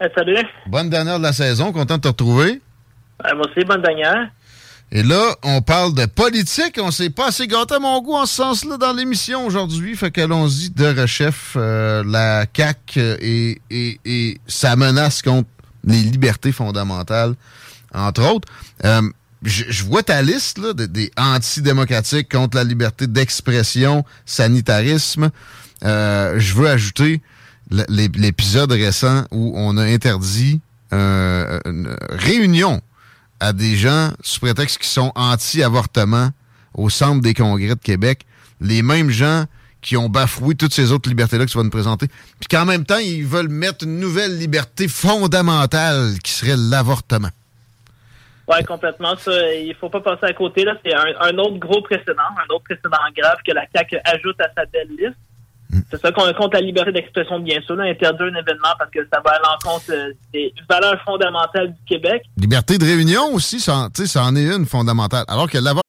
Eh, salut. Bonne dernière de la saison. Content de te retrouver. Eh, moi aussi, bonne dernière. Et là, on parle de politique. On s'est pas assez gâté à mon goût en ce sens-là dans l'émission aujourd'hui. Fait qu'allons-y de rechef. Euh, la CAQ et, et, et, sa menace contre les libertés fondamentales, entre autres. Euh, je, vois ta liste là, des antidémocratiques contre la liberté d'expression, sanitarisme. Euh, je veux ajouter l'épisode récent où on a interdit euh, une réunion à des gens sous prétexte qu'ils sont anti-avortement au centre des congrès de Québec. Les mêmes gens qui ont bafoué toutes ces autres libertés-là que tu vas nous présenter. Puis qu'en même temps, ils veulent mettre une nouvelle liberté fondamentale qui serait l'avortement. Oui, complètement. Ça, il faut pas passer à côté. C'est un, autre gros précédent, un autre précédent grave que la CAQ ajoute à sa belle liste. Mm. C'est ça qu'on compte la liberté d'expression, bien sûr, là, interdire un événement parce que ça va à l'encontre euh, des valeurs fondamentales du Québec. Liberté de réunion aussi, ça, ça en est une fondamentale. Alors que l'avant.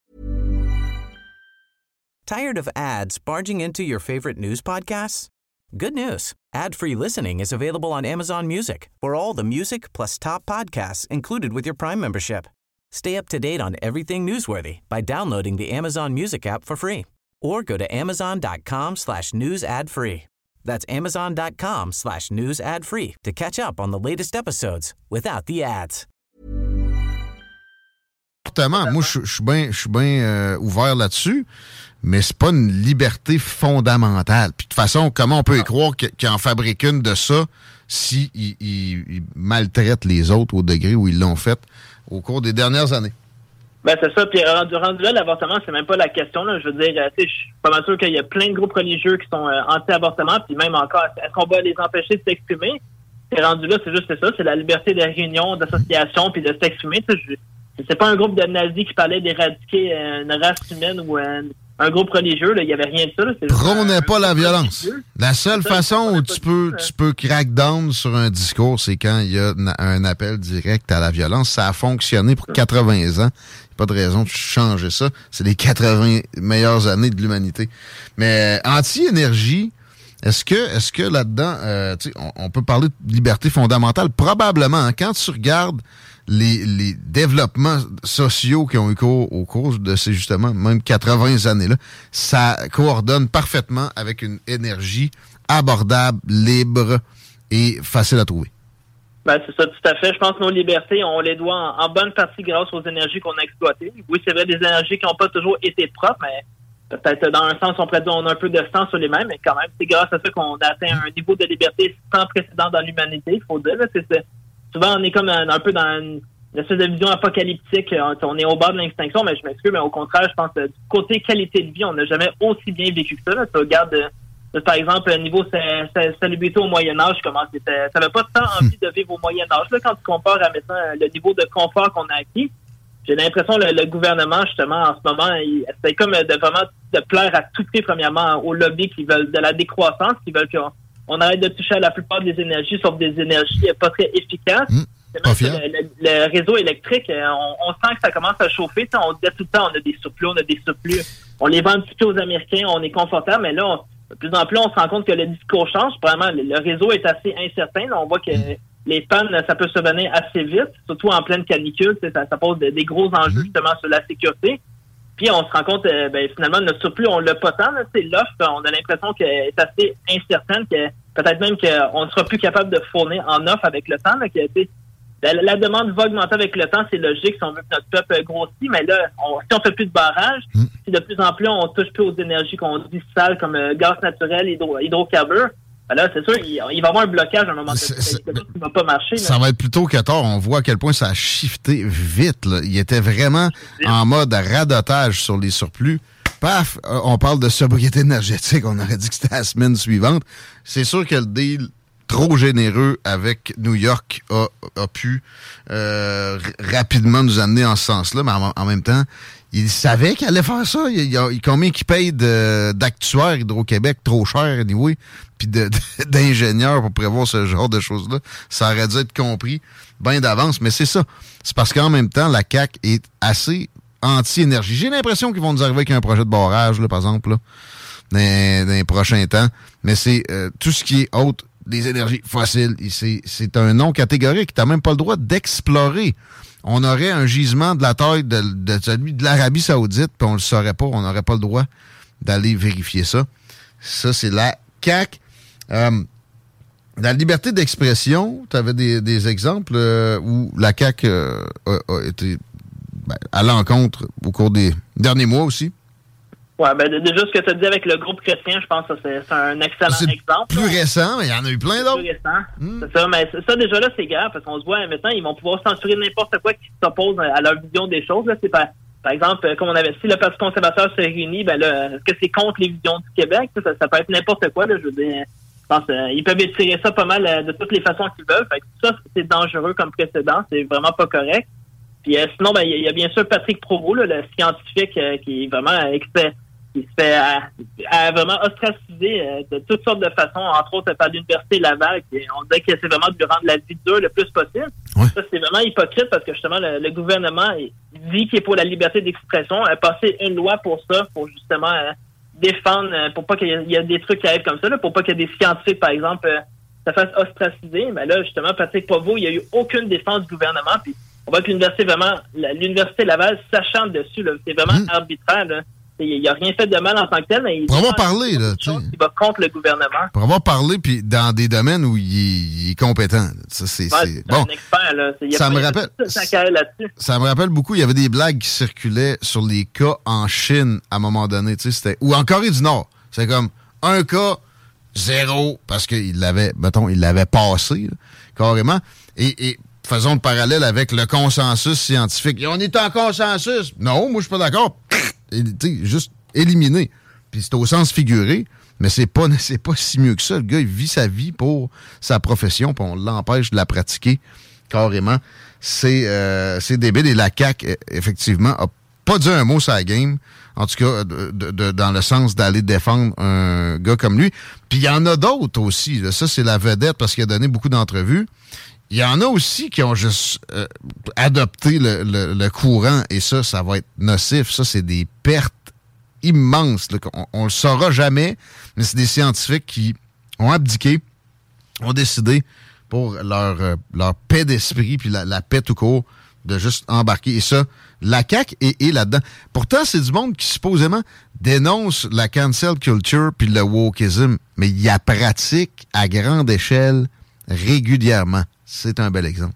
Tired of ads barging into your favorite news podcasts? Good news. Ad-free listening is available on Amazon Music for all the music plus top podcasts included with your Prime membership. Stay up to date on everything newsworthy by downloading the Amazon Music app for free or go to amazon.com slash news ad free. That's amazon.com slash news ad free to catch up on the latest episodes without the ads. Moi, je suis bien euh, ouvert là-dessus, mais c'est pas une liberté fondamentale. Puis de toute façon, comment on peut y croire qu'il en fabrique une de ça s'ils si il, maltraitent les autres au degré où ils l'ont fait au cours des dernières années? Ben c'est ça. Puis rendu, rendu là, l'avortement, c'est même pas la question. Là. Je veux dire, je suis pas mal sûr qu'il y a plein de groupes religieux qui sont euh, anti-avortement, puis même encore, est-ce qu'on va les empêcher de s'exprimer? C'est rendu là, c'est juste ça, c'est la liberté de réunion, d'association, puis de s'exprimer. C'est pas un groupe de nazis qui parlait d'éradiquer euh, une race humaine ou euh, un groupe religieux. Il y avait rien de ça. Prônez pas la violence. La seule façon où tu peux, tu peux crack down sur un discours, c'est quand il y a un appel direct à la violence. Ça a fonctionné pour 80 ans pas de raison de changer ça. C'est les 80 meilleures années de l'humanité. Mais euh, anti-énergie, est-ce que, est-ce que là-dedans, euh, on, peut parler de liberté fondamentale? Probablement. Hein. quand tu regardes les, développements sociaux qui ont eu cours au cours de ces, justement, même 80 années-là, ça coordonne parfaitement avec une énergie abordable, libre et facile à trouver. Ben, c'est ça, tout à fait. Je pense que nos libertés, on les doit en, bonne partie grâce aux énergies qu'on a exploitées. Oui, c'est vrai, des énergies qui n'ont pas toujours été propres, mais peut-être dans un sens, on pourrait dire on a un peu de sang sur les mêmes, mais quand même, c'est grâce à ça qu'on a atteint un niveau de liberté sans précédent dans l'humanité, il faut dire. C'est, souvent, on est comme un, peu dans une, espèce de vision apocalyptique. On est au bord de l'extinction, mais je m'excuse, mais au contraire, je pense que du côté qualité de vie, on n'a jamais aussi bien vécu que ça. Là. Tu regardes par exemple, niveau salubrité au Moyen Âge, comment c'était. Ça n'avait pas tant envie de vivre au Moyen Âge. Là, quand tu compares à maintenant le niveau de confort qu'on a acquis, j'ai l'impression que le, gouvernement, justement, en ce moment, c'est comme de vraiment de plaire à tout prix, premièrement, aux lobbies qui veulent de la décroissance, qui veulent qu'on on arrête de toucher à la plupart des énergies, sauf des énergies pas très efficaces. Mmh. Le, réseau électrique, euh, on, sent que ça commence à chauffer. on dit tout le temps, on a des surplus, on a des surplus. On les vend un petit peu aux Américains, on est confortable, mais là, on, de plus en plus, on se rend compte que le discours change. Vraiment, le réseau est assez incertain. on voit que les pannes, ça peut se venir assez vite, surtout en pleine canicule. Ça, ça pose des, gros enjeux mhm. justement sur la sécurité. Puis on se rend compte, euh, ben, finalement, notre surplus, on l'a pas tant. L'offre, on a l'impression qu'elle est assez incertaine, que peut-être même qu'on ne sera plus capable de fournir en offre avec le temps. Là, que, la, demande va augmenter avec le temps, c'est logique si on veut que notre peuple grossit, mais là, on, si on fait plus de barrages, mm. si de plus en plus on touche plus aux énergies qu'on dit sales comme euh, gaz naturel, hydro, hydrocarbures, ben là, c'est sûr, il, va y avoir un blocage à un moment donné. Ça va pas marcher. Ça va être plutôt que tard. On voit à quel point ça a shifté vite. Il était vraiment en mode radotage sur les surplus. Paf, euh, on parle de sobriété énergétique. On aurait dit que c'était la semaine suivante. C'est sûr que le deal trop généreux avec New York a, pu euh, rapidement nous amener en ce sens-là, mais en, même temps, il savait qu'il allait faire ça. Il, il, combien qu'il paye d'actuaires Hydro-Québec trop cher, anyway, puis d'ingénieurs pour prévoir ce genre de choses-là? Ça aurait dû être compris bien d'avance, mais c'est ça. C'est parce qu'en même temps, la CAC est assez anti-énergie. J'ai l'impression qu'ils vont nous arriver avec un projet de barrage, là, par exemple, là, dans, les prochains temps. Mais c'est euh, tout ce qui est autre des énergies fossiles. C'est un nom catégorique. Tu n'as même pas le droit d'explorer. On aurait un gisement de la taille de, celui de l'Arabie Saoudite, puis on le saurait pas. On n'aurait pas le droit d'aller vérifier ça. Ça, c'est la CAC. Euh, la liberté d'expression, tu avais des, exemples euh, où la CAC a, été ben, à l'encontre au cours des derniers mois aussi. Oui, ben déjà ce que tu as dit avec le groupe chrétien, je pense que c'est un excellent exemple. Plus récent, mais il y en a eu plein d'autres. Plus récent. Hmm. C'est ça, mais ça déjà là, c'est grave, parce qu'on se voit maintenant, ils vont pouvoir censurer n'importe quoi qui s'oppose à leur vision des choses. Là. C'est par, par exemple, comme on avait si le Parti conservateur se réunit, ben là, est-ce que c'est contre les visions du Québec? Ça, ça peut être n'importe quoi, là, je veux dire. Je pense euh, ils peuvent étirer ça pas mal euh, de toutes les façons qu'ils veulent. Fait que ça, c'est dangereux comme précédent, c'est vraiment pas correct. Puis euh, sinon, ben, il y, a bien sûr Patrick Provost, le scientifique qui est vraiment expert qui se fait à, vraiment ostraciser euh, de toutes sortes de façons, entre autres par l'Université Laval. Qui, on dirait que c'est vraiment de lui rendre la vie dure le plus possible. Ça, c'est vraiment hypocrite parce que justement, le, gouvernement dit qu'il est pour la liberté d'expression, a passé une loi pour ça, pour justement euh, défendre, euh, pour pas qu'il y, ait des trucs qui arrivent comme ça, là, pour pas qu'il y ait des scientifiques, par exemple, se fassent ostraciser. Mais là, justement, Patrick Pavot, il n'y a eu aucune défense du gouvernement. Puis on voit que l'Université vraiment, l'Université Laval s'achante dessus. C'est vraiment mmh. arbitraire. Là il n'a rien fait de mal en tant que tel, mais il pour avoir parlé, là, il va contre le gouvernement. Pour avoir parlé, puis dans des domaines où il, est compétent. Ça, c'est, bon. un expert, là. ça me rappelle, ça me rappelle beaucoup, il y avait des blagues qui circulaient sur les cas en Chine à un moment donné, tu sais, c'était, ou en Corée du Nord. C'est comme un cas, zéro, parce qu'il l'avait, mettons, il l'avait passé, carrément. Et, et faisons le parallèle avec le consensus scientifique. Et on est en consensus. Non, moi, je suis pas d'accord juste éliminé. Puis c'est au sens figuré, mais c'est pas, pas si mieux que ça. Le gars, il vit sa vie pour sa profession, puis on l'empêche de la pratiquer carrément. C'est euh, débile. Et la CAQ, e, effectivement, a pas dit un mot sur game. En tout cas, dans le sens d'aller défendre un gars comme lui. Puis il y en a d'autres aussi. Ça, c'est la vedette parce qu'il a donné beaucoup d'entrevues. Il y en a aussi qui ont juste euh, adopté le, courant et ça, ça va être nocif. Ça, c'est des pertes immenses. on, ne le saura jamais, mais c'est des scientifiques qui ont abdiqué, ont décidé pour leur, euh, leur paix d'esprit puis la, paix tout court de juste embarquer. Et ça, la CAQ est, là-dedans. Pourtant, c'est du monde qui supposément dénonce la cancel culture puis le wokeism, mais il y a pratique à grande échelle régulièrement c'est un bel exemple.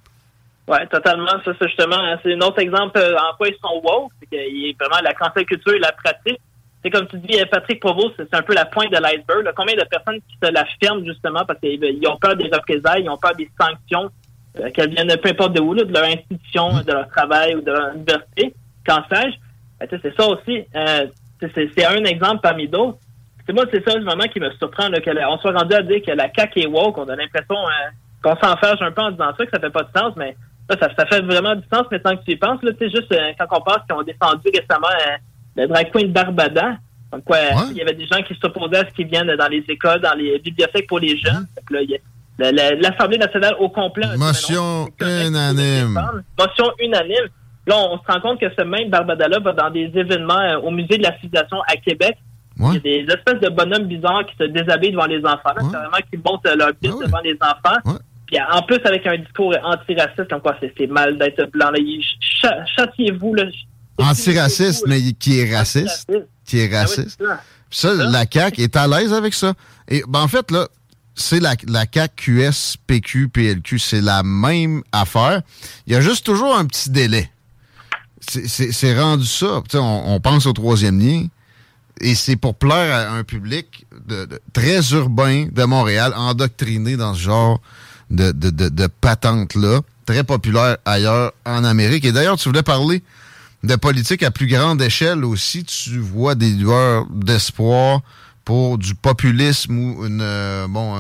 Oui, totalement. Ça, c'est justement, c'est un autre exemple euh, en quoi ils sont woke. C'est qu'il vraiment la cancel culture et la pratique. C'est comme tu dis, euh, Patrick Provost, c'est un peu la pointe de l'iceberg. Combien de personnes qui se la ferment justement parce qu'ils ont peur des représailles, ils ont peur des sanctions, euh, qu'elles viennent peu importe de où, de leur institution, de leur travail ou de leur université, qu'en sais-je. Ben, c'est ça aussi. c'est un exemple parmi d'autres. C'est moi, c'est ça vraiment qui me surprend, qu'on soit rendu à dire que la CAQ est woke. On a l'impression qu'on s'enferge un peu en disant ça, que ça fait pas de sens, mais ça, ça fait vraiment du sens maintenant que tu y penses. C'est juste euh, quand on pense qu'ils ont défendu récemment euh, le drag queen Barbada. Donc, quoi, il y avait des gens qui s'opposaient à ce qui viennent dans les écoles, dans les bibliothèques pour les jeunes. L'Assemblée nationale au complet. Motion unanime. Motion unanime. Là, on se rend compte que ce même Barbada-là va dans des événements euh, au Musée de la civilisation à Québec. Il y a des espèces de bonhommes bizarres qui se déshabillent devant les enfants. C'est vraiment qui montent leur piste ah devant les enfants en plus, avec un discours antiraciste, comme quoi c'est mal d'être blanc. Châtiez-vous. Antiraciste, mais qui est raciste. Qui est raciste. Ah ça, la CAQ est à l'aise avec ça. Et ben, en fait, là, c'est la, la CAQ, QS, PQ, PLQ. C'est la même affaire. Il y a juste toujours un petit délai. C'est rendu ça. On, on, pense au troisième lien. Et c'est pour plaire à un public de, très urbain de Montréal, endoctriné dans ce genre de, de, de, patente-là, très populaire ailleurs en Amérique. Et d'ailleurs, tu voulais parler de politique à plus grande échelle aussi. Tu vois des lueurs d'espoir pour du populisme ou une, euh, bon,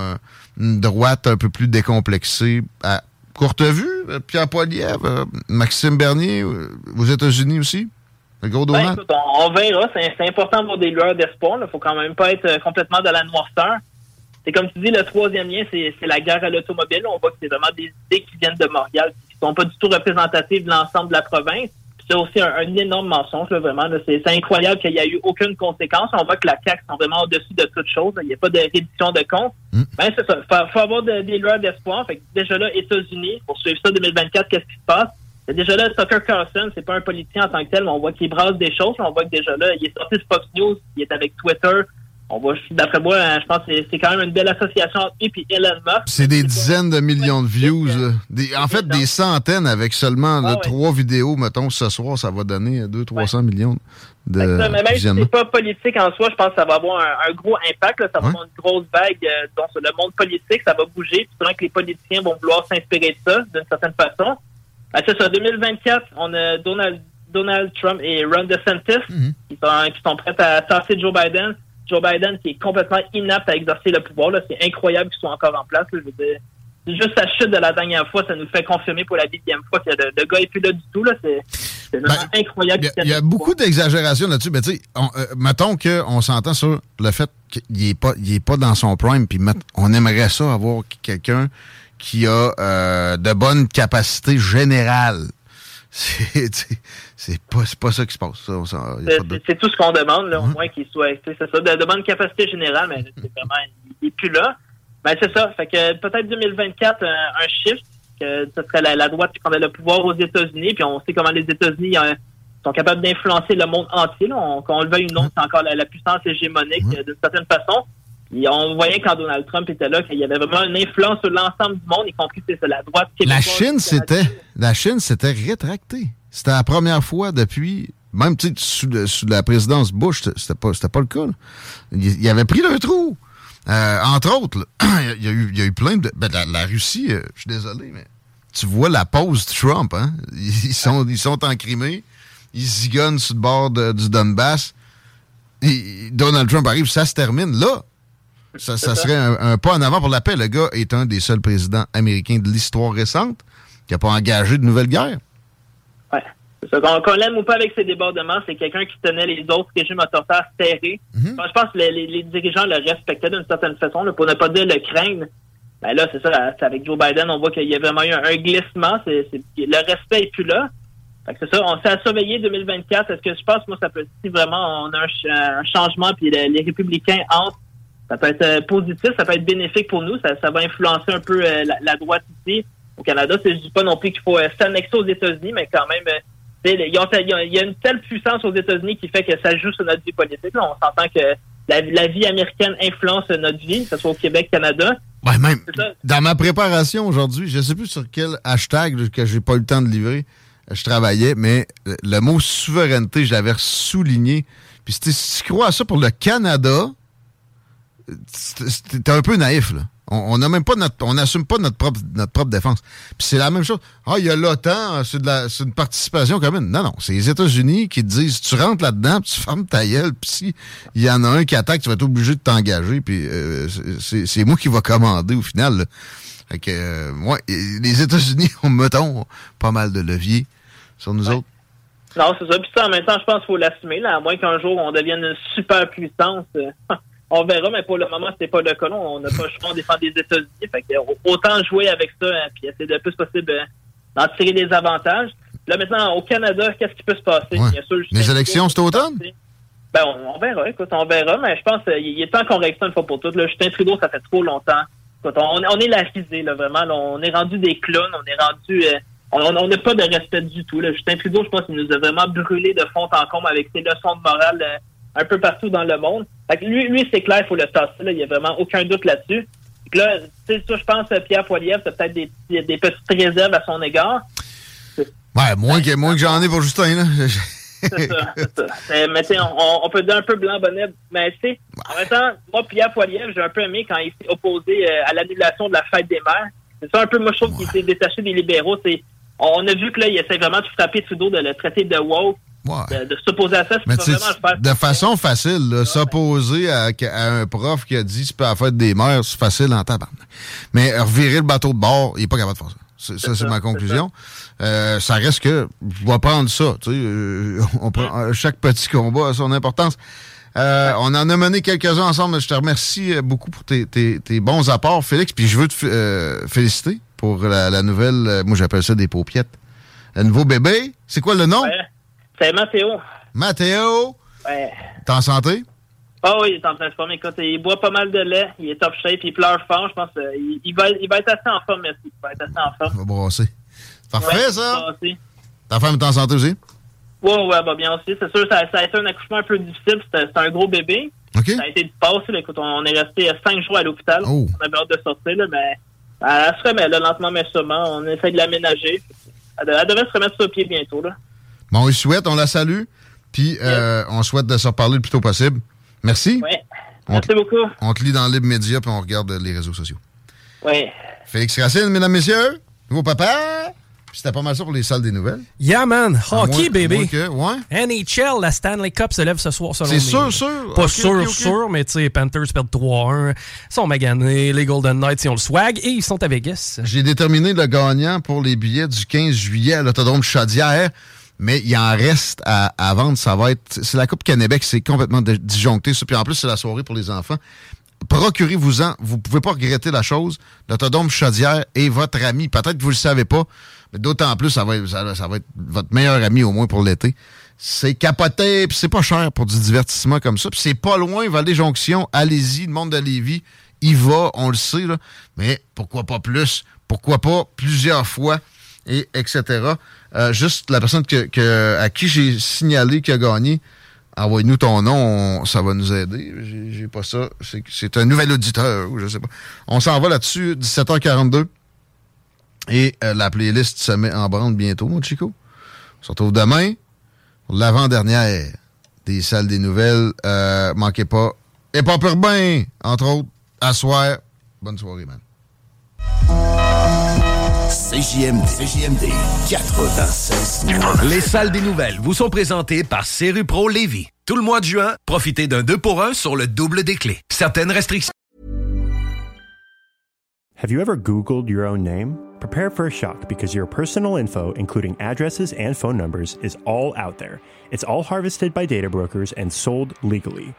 une droite un peu plus décomplexée. À courte vue, Pierre Poilievre, Maxime Bernier, aux États-Unis aussi? Le gros ben, on, verra. C'est important d'avoir des lueurs d'espoir. Il faut quand même pas être complètement de la noirceur. C'est comme tu dis, le troisième lien, c'est la guerre à l'automobile. On voit que c'est vraiment des idées qui viennent de Montréal, qui sont pas du tout représentatives de l'ensemble de la province. C'est aussi un, énorme mensonge, vraiment. C'est incroyable qu'il n'y a eu aucune conséquence. On voit que la CAQ sont vraiment au-dessus de toute chose. Il n'y a pas de réduction de compte. Mm. Ben, c'est ça. Il faut, avoir des lueurs d'espoir. déjà là, États-Unis, pour suivre ça 2024, qu'est-ce qui se passe? Déjà là, Tucker Carlson, c'est pas un politicien en tant que tel, mais on voit qu'il brasse des choses. On voit que déjà là, il est sorti de Fox News, il est avec Twitter, on va, d'après moi, hein, je pense que c'est quand même une belle association entre lui et Elon Musk. C'est des dizaines de millions de views. en fait, des centaines avec seulement ah trois vidéos, mettons, ce soir, ça va donner 200-300 millions de mais même si c'est pas politique en soi, je pense que ça va avoir un, gros impact. Ça va avoir une grosse vague euh, dans le monde politique. Ça va bouger. Puis que les politiciens vont vouloir s'inspirer de ça, d'une certaine façon. Ben, c'est ça. 2024, on a Donald, Donald Trump et Ron DeSantis mm-hmm. qui, sont, qui sont prêts à tasser Joe Biden. Joe Biden qui est complètement inapte à exercer le pouvoir. C'est incroyable qu'il soit encore en place. juste sa chute de la dernière fois, ça nous fait confirmer pour la dixième fois que le, gars n'est plus là du tout. C'est ben, incroyable. Il y, a beaucoup d'exagération là-dessus. Mais tu sais, euh, mettons qu'on s'entend sur le fait qu'il n'est pas, pas dans son prime, puis on aimerait ça avoir quelqu'un qui a euh, de bonnes capacités générales. C'est pas, pas ça qui se passe. C'est tout ce qu'on demande, là, au moins qu'il soit. C'est ça, de, de bonne capacité générale, mais c'est vraiment. Il n'est plus là. Ben, c'est ça. Fait que peut-être 2024, un, shift, que ce serait la, droite qui prendrait le pouvoir aux États-Unis, puis on sait comment les États-Unis euh, sont capables d'influencer le monde entier. Là. On, le veuille ou non, c'est encore la, puissance hégémonique d'une certaine façon on voyait quand Donald Trump était là qu'il y avait vraiment une influence sur l'ensemble du monde, y compris la droite. La Chine, c'était, la Chine s'était rétractée. C'était la première fois depuis, même sous, sous la présidence Bush, c'était pas, pas le cas. Il, avait pris le trou. Euh, entre autres, il, y a eu, il y a eu plein de. Ben, la, Russie, euh, je suis désolé, mais tu vois la pause de Trump, hein? Ils sont, ils sont en Crimée, ils zigonnent sur le bord du Donbass. Donald Trump arrive, ça se termine là. Ça, serait un, pas en avant pour la paix. Le gars est un des seuls présidents américains de l'histoire récente qui n'a pas engagé de nouvelle guerre. Oui. Qu'on l'aime ou pas avec ses débordements, c'est quelqu'un qui tenait les autres régimes autoritaires serrés. Mhm. Je pense que les, dirigeants le respectaient d'une certaine façon, pour ne pas dire le craindre. Ben là, c'est ça, avec Joe Biden, on voit qu'il y a vraiment eu un, glissement. le respect n'est plus là. c'est ça, on s'est à surveiller 2024. Est-ce que je pense, moi, ça peut si vraiment on a un, changement, puis les, les républicains entrent ça peut être euh, positif, ça peut être bénéfique pour nous. Ça, va influencer un peu euh, la, droite ici au Canada. Je dis pas non plus qu'il faut euh, s'annexer aux États-Unis, mais quand même, il y, a une telle puissance aux États-Unis qui fait que ça joue sur notre vie politique. on s'entend que la, vie américaine influence notre vie, que ce soit au Québec, Canada. Ouais, même dans ma préparation aujourd'hui, je ne sais plus sur quel hashtag que j'ai pas eu le temps de livrer, je travaillais, mais le mot souveraineté, je l'avais souligné. Puis si tu crois à ça pour le Canada, t'es un peu naïf, là. On n'a même pas notre, on n'assume pas notre propre, notre propre défense. Puis c'est la même chose. Ah, il y a l'OTAN, c'est la, c'est une participation commune. Non, non, c'est les États-Unis qui te disent, tu rentres là-dedans, puis tu fermes ta gueule, puis si il y en a un qui attaque, tu vas être obligé de t'engager, puis euh, c'est, moi qui va commander au final. Fait que, euh, les États-Unis ont, mettons, pas mal de leviers sur nous autres. Non, c'est ça. Puis ça, en même temps, je pense qu'il faut l'assumer, là, à moins qu'un jour on devienne une super puissance. On verra, mais pour le moment, c'est pas le cas. On n'a pas le choix, de défendre des États-Unis. Fait autant jouer avec ça, hein, puis essayer le plus possible euh, d'en tirer des avantages. Là, maintenant, au Canada, qu'est-ce qui peut se passer? Bien sûr, les élections, c'est automne? Ben, on, verra, écoute, on verra, mais je pense qu'il euh, est temps qu'on règle ça une fois pour toutes. Là. Justin Trudeau, ça fait trop longtemps. Écoute, on, on est la risée, là, vraiment. on est rendu des clowns, on est rendu... Euh, on n'a pas de respect du tout. Là. Justin Trudeau, je pense qu'il nous a vraiment brûlé de fond en comble avec ses leçons de morale un peu partout dans le monde. Lui, lui c'est clair, il faut le tasser. Il n'y a vraiment aucun doute là-dessus. Là, tu sais, je pense que Pierre Poilievre, c'est peut-être des, des, petites réserves à son égard. Ouais, moins que, moins que j'en ai pour Justin, là. c'est ça, ça. Mais tu on, on, peut dire un peu blanc-bonnet. Mais tu sais, en même temps, moi, Pierre Poilievre, j'ai un peu aimé quand il s'est opposé euh, à l'annulation de la fête des mères. C'est ça un peu, moi, je qu'il s'est détaché des libéraux. C'est, on a vu que là, il essaie vraiment de frapper Trudeau de le traiter de woke de, de s'opposer à ça, c'est vraiment faire. de façon facile, s'opposer à, à un prof qui a dit c'est pas la fête des mères, c'est facile en tabarnak. Mais revirer le bateau de bord, il est pas capable de faire ça. Ça, c'est ça, ma conclusion. Euh, ça reste que je vais prendre ça. Tu sais, euh, on prend, euh, chaque petit combat a son importance. Euh, On en a mené quelques-uns ensemble. Je te remercie euh, beaucoup pour tes, tes- tes bons apports, Félix. Puis je veux te euh, féliciter pour la, la nouvelle, euh, moi j'appelle ça des paupiettes. Le nouveau bébé, c'est quoi le nom? Ouais. C'est Mathéo. Mathéo, Ouais. t'es en santé? Ah oui, il est en train de se former. Écoute, il boit pas mal de lait, il est top shape, il pleure fort. Je pense qu'il il va, il va être assez en forme, merci. Il va être assez en forme. On va brasser. Parfait, Ouais, ça? aussi. Ta femme est en santé aussi? Ouais, ouais, bah bien aussi. C'est sûr, ça, ça a été un accouchement un peu difficile. C'était un gros bébé. OK? Ça a été du passé. Là. Écoute, on est resté euh, cinq jours à l'hôpital. Oh. On avait hâte de sortir, là, mais euh, elle se remet là, lentement mais sûrement. On essaie de l'aménager. Elle, de- elle devrait se remettre sur pied bientôt. Là. Bon, on lui souhaite, on la salue. Puis euh, on souhaite de se reparler le plus tôt possible. Merci. Ouais. On Merci te- beaucoup. On te lit dans Libre Média puis on regarde les réseaux sociaux. Ouais. Félix Racine, mesdames, messieurs, nouveau papa. Puis C'était pas mal ça pour les salles des nouvelles. Yeah, man. Hockey, que- ouais. NHL, la Stanley Cup se lève ce soir, selon C'est sûr, sûr. Pas sûr, sûr, mais tu sais, Panthers perdent 3-1. Ils sont maganés. Les Golden Knights, ils ont le swag et ils sont à Vegas. J'ai déterminé le gagnant pour les billets du 15 juillet à l'Autodrome Chaudière, mais il en reste à, à vendre. Ça va être. C'est la Coupe Kennebec, c'est complètement di- disjoncté. ça. Puis en plus, c'est la soirée pour les enfants. Procurez-vous-en. Vous pouvez pas regretter la chose. L'Autodrome Chaudière est votre ami. Peut-être que vous le savez pas, mais d'autant plus, ça va, être, ça, va être votre meilleur ami au moins pour l'été. C'est capoté, puis c'est pas cher pour du divertissement comme ça. Puis c'est pas loin, Vallée-Jonction. Allez-y, le monde de Lévis, il va, on le sait, là. Mais pourquoi pas plus? Pourquoi pas plusieurs fois? Et etc. Euh, juste la personne à qui j'ai signalé qui a gagné, envoie-nous ton nom, ça va nous aider. J'ai pas ça. C'est c'est un nouvel auditeur, ou je sais pas. On s'en va là-dessus, 17h42. Et euh, la playlist se met en branle bientôt, mon Chico. On se retrouve demain pour l'avant-dernière des salles des nouvelles. Euh, manquez pas. Et pas urbain, entre autres, à soir. Bonne soirée, man. CJMD, CJMD 96. Les salles des nouvelles vous sont présentées par Pro Lévis. Tout le mois de juin, profitez d'un 2 pour 1 sur le double des clés. Certaines restrictions. Have you ever Googled your own name? Prepare for a shock because your personal info, including addresses and phone numbers, is all out there. It's all harvested by data brokers and sold legally.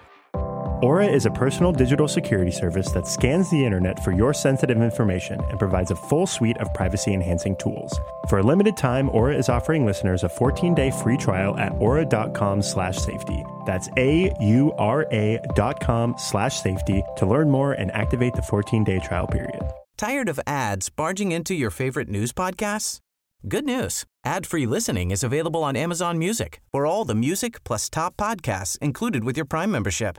Aura is a personal digital security service that scans the internet for your sensitive information and provides a full suite of privacy enhancing tools. For a limited time, Aura is offering listeners a 14-day free trial at aura.com slash safety. That's A-U-R-A dot com slash safety to learn more and activate the 14-day trial period. Tired of ads barging into your favorite news podcasts? Good news. Ad-free listening is available on Amazon Music for all the music plus top podcasts included with your Prime membership.